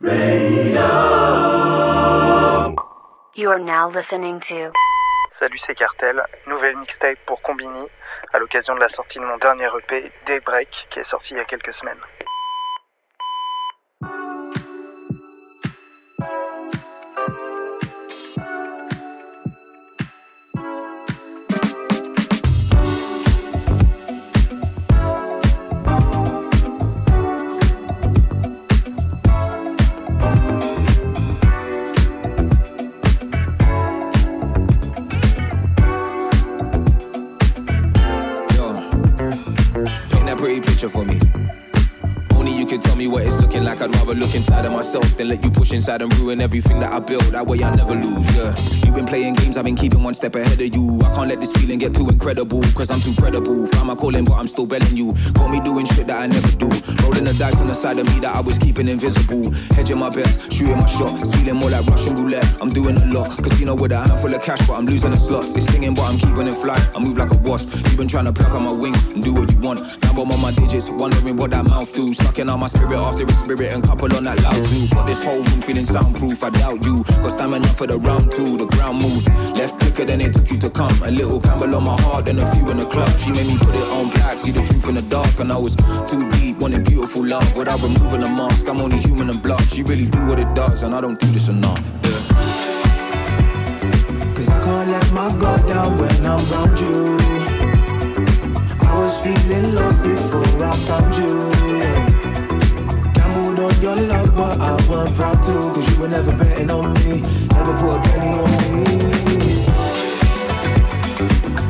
Radio. You are now listening to Salut c'est Cartel, nouvelle mixtape pour Combini à l'occasion de la sortie de mon dernier EP Daybreak qui est sorti il y a quelques semaines. Looking inside of myself then let you push inside and ruin everything that I built. That way I never lose. Yeah, you've been playing games, I've been keeping one step ahead of you. I can't let this feeling get too incredible, cause I'm too credible. Found my calling, but I'm still belling you. Caught me doing shit that I never do. Rolling the dice on the side of me that I was keeping invisible. Hedging my bets, shooting my shot. It's feeling more like Russian roulette. I'm doing a lot. Casino with a handful of cash, but I'm losing the slots. It's stinging, but I'm keeping it fly. I move like a wasp. You've been trying to pluck on my wings and do what you want. Now I'm on my digits, wondering what that mouth do. Sucking out my spirit after a spirit and couple on that loud too. Got this whole room feeling soundproof. I doubt you. Got stamina enough for the round two. The ground moved. Left quicker than it took you to come. A little Campbell on my heart and a few in the club. She made me put it on black. See the truth in the dark. And I was too deep, wanting beautiful love. Without removing the mask, I'm only human and blood. She really do what it does, and I don't do this enough. Cause I can't let my guard down when I'm around you. I was feeling lost before I found you. Yeah. Your love, but I wasn't proud to. Cause you were never betting on me, never put a penny on me.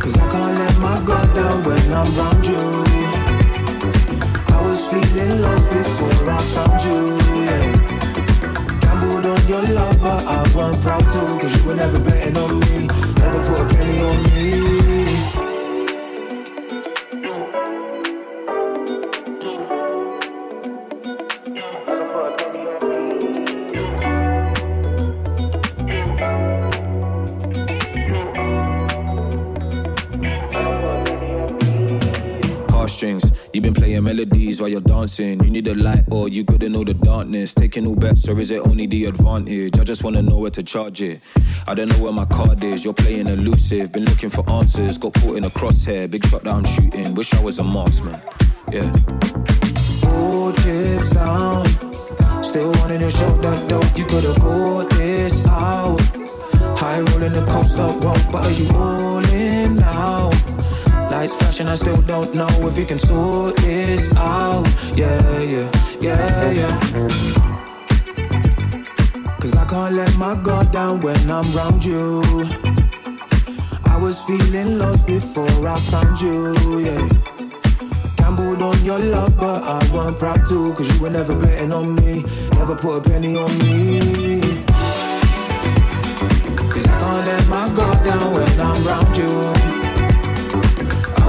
Cause I can't let my guard down when I'm around you. I was feeling lost before I found you. Yeah. Gambled on your love, but I wasn't proud to. Cause you were never betting on me, while you're dancing. You need a light or you gotta know the darkness. Taking all bets, or is it only the advantage? I just wanna know where to charge it. I don't know where my card is. You're playing elusive, been looking for answers. Got caught in a crosshair, big shot that I'm shooting. Wish I was a marksman. Yeah. All chips down. Still wanting to show that dope. You could've bought this out. High rolling the coast up but are you rolling now? Lights flashing, I still don't know if you can sort this out. Yeah, yeah, yeah, yeah. Cause I can't let my guard down when I'm around you. I was feeling lost before I found you, yeah. Gambled on your love, but I wasn't proud to. Cause you were never betting on me, never put a penny on me. Cause I can't let my guard down when I'm around you.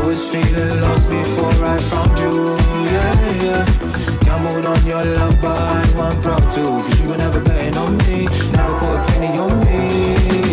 Was feeling lost before I found you, yeah, yeah. Gambled on your love, but I wasn't proud to. Cause you were never betting on me, never put a penny on me.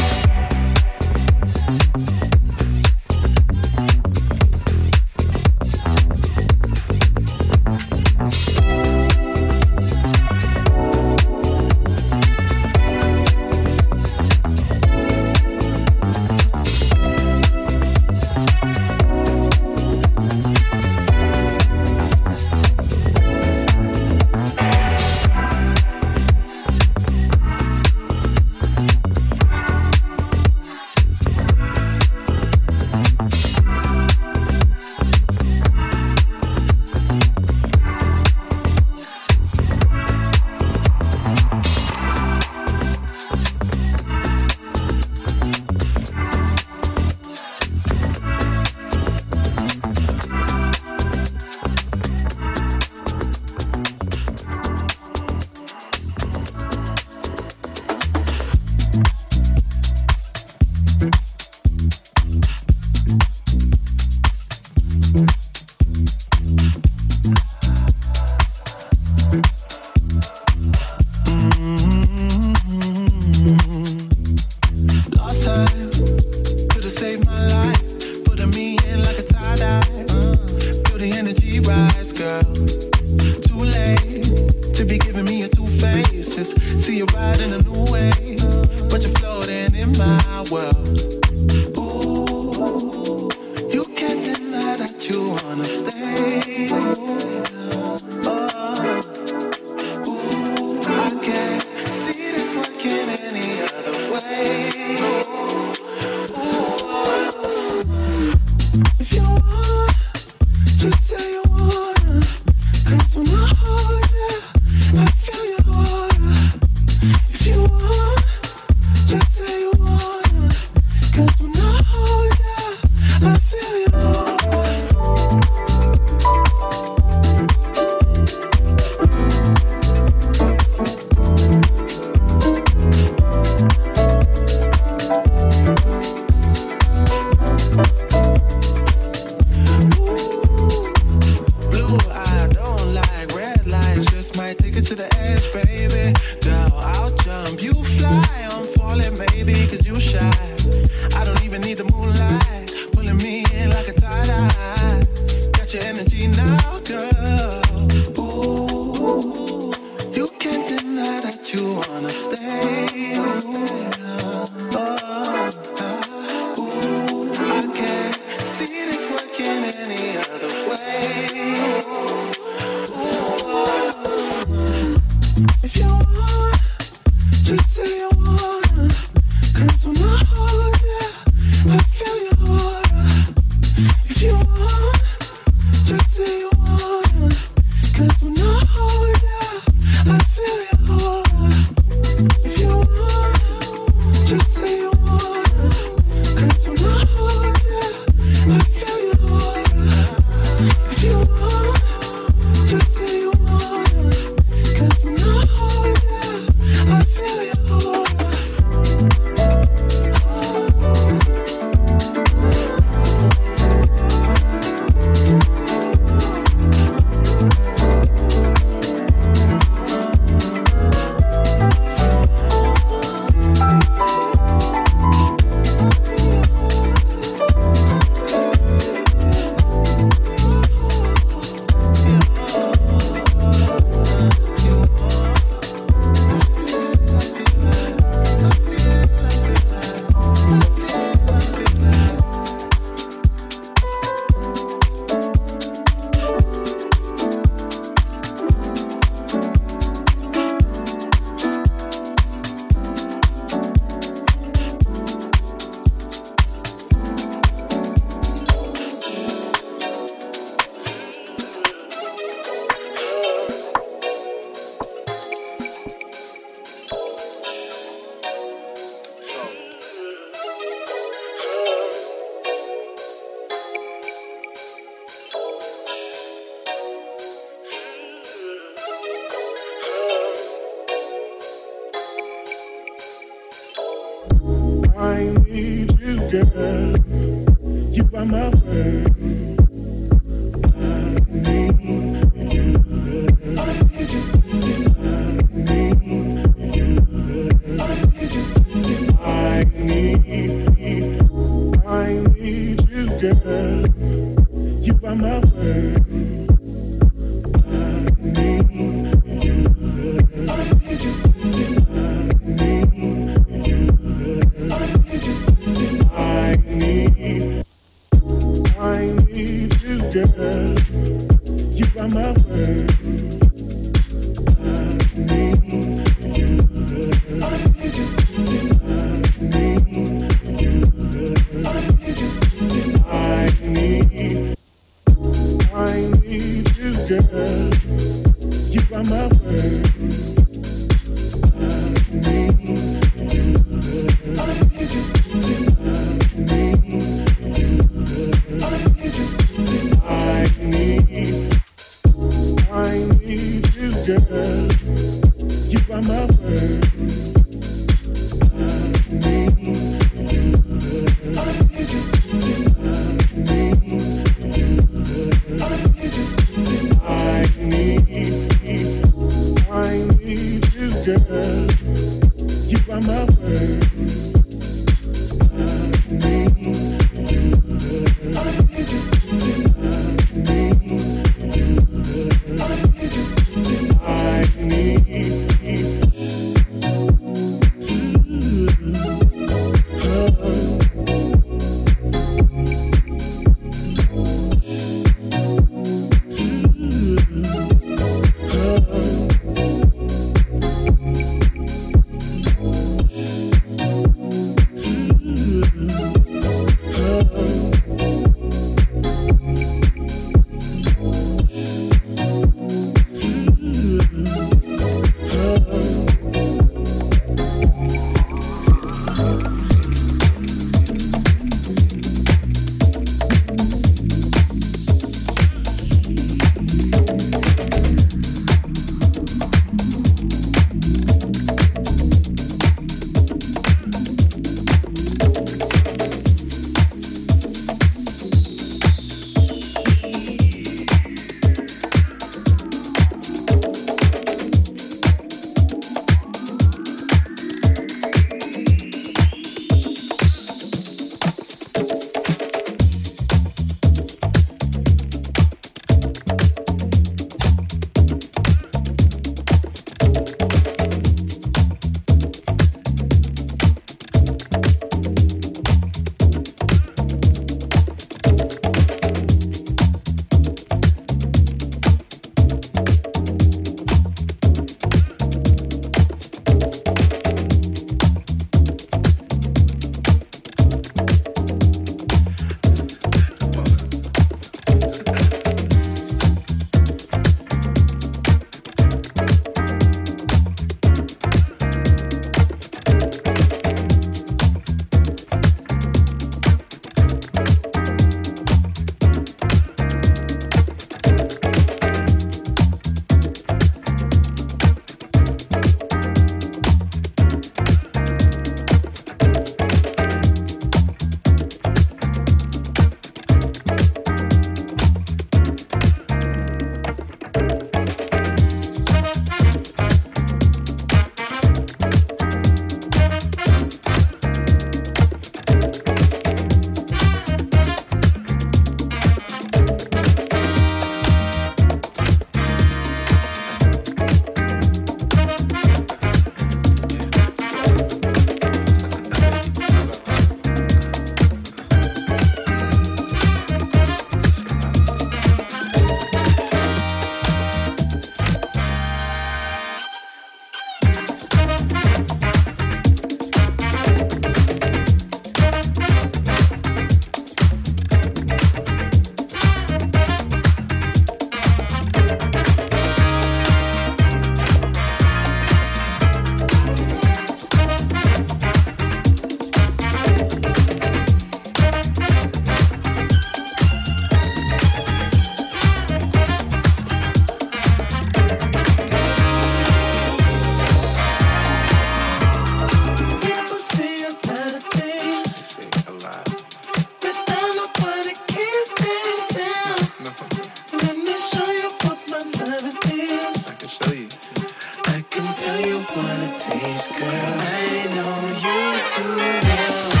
Wanna taste, girl. I know you too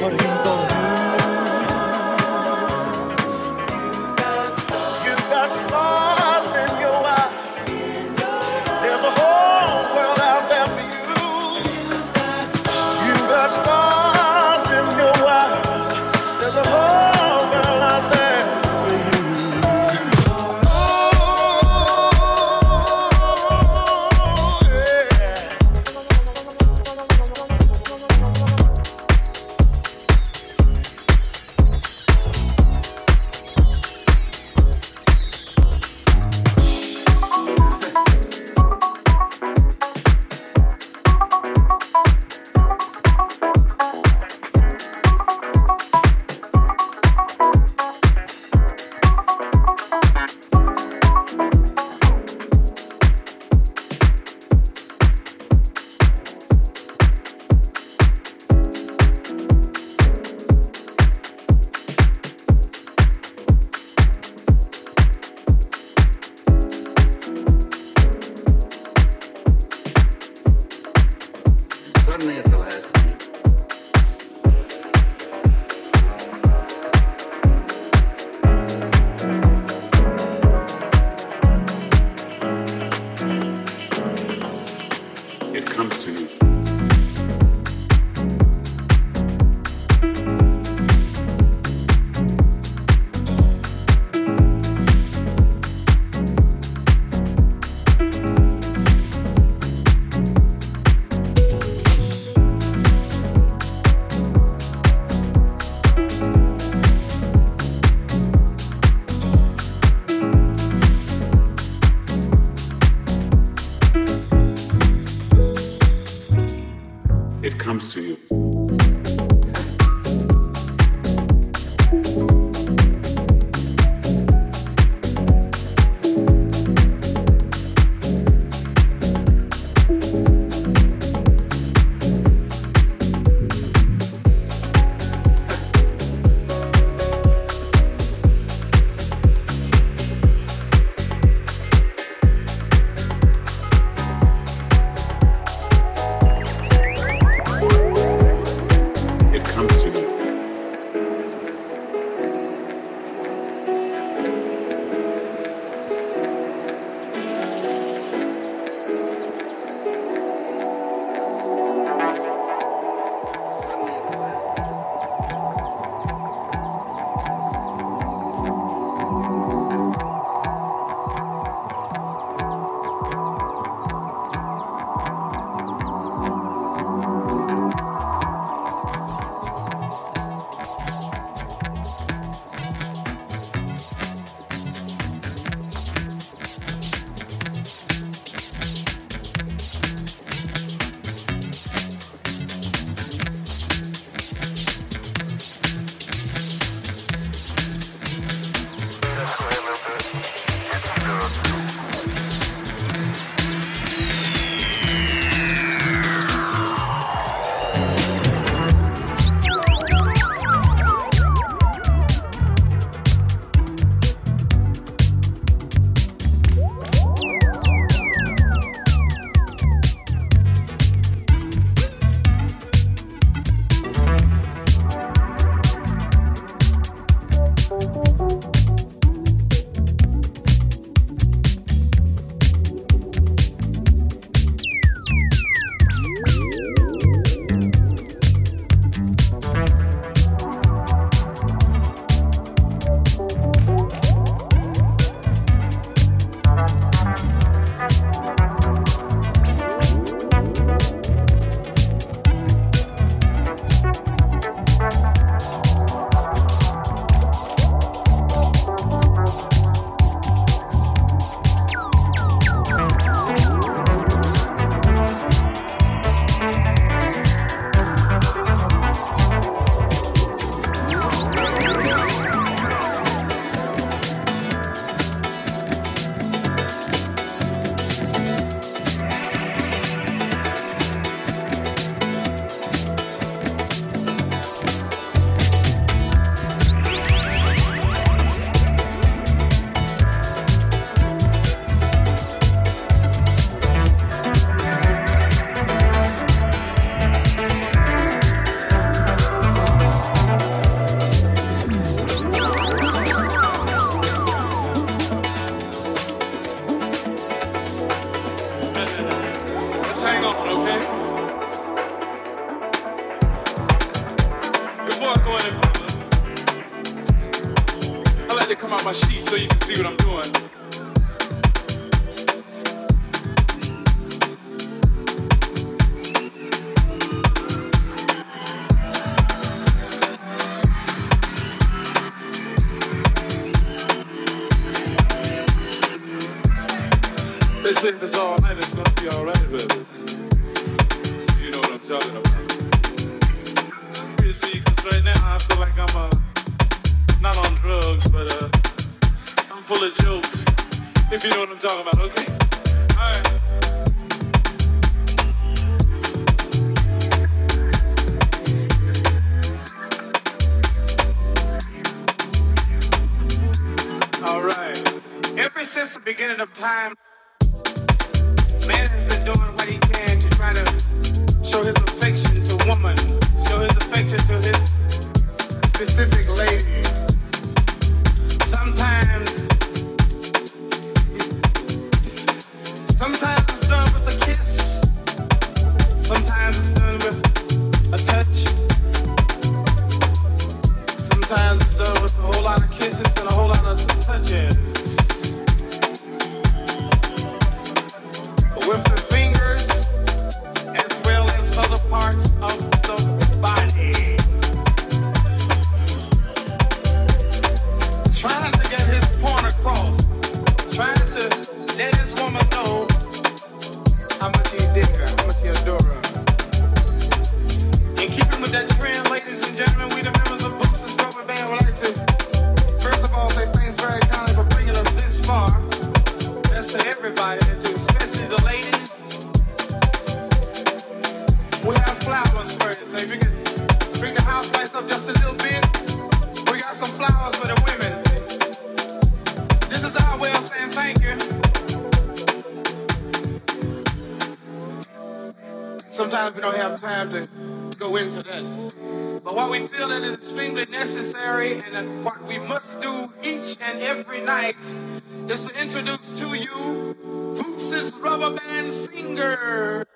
corriendo comes to you. full of jokes, if you know what I'm talking about, okay? every night is to introduce to you Fuchs's rubber band singer.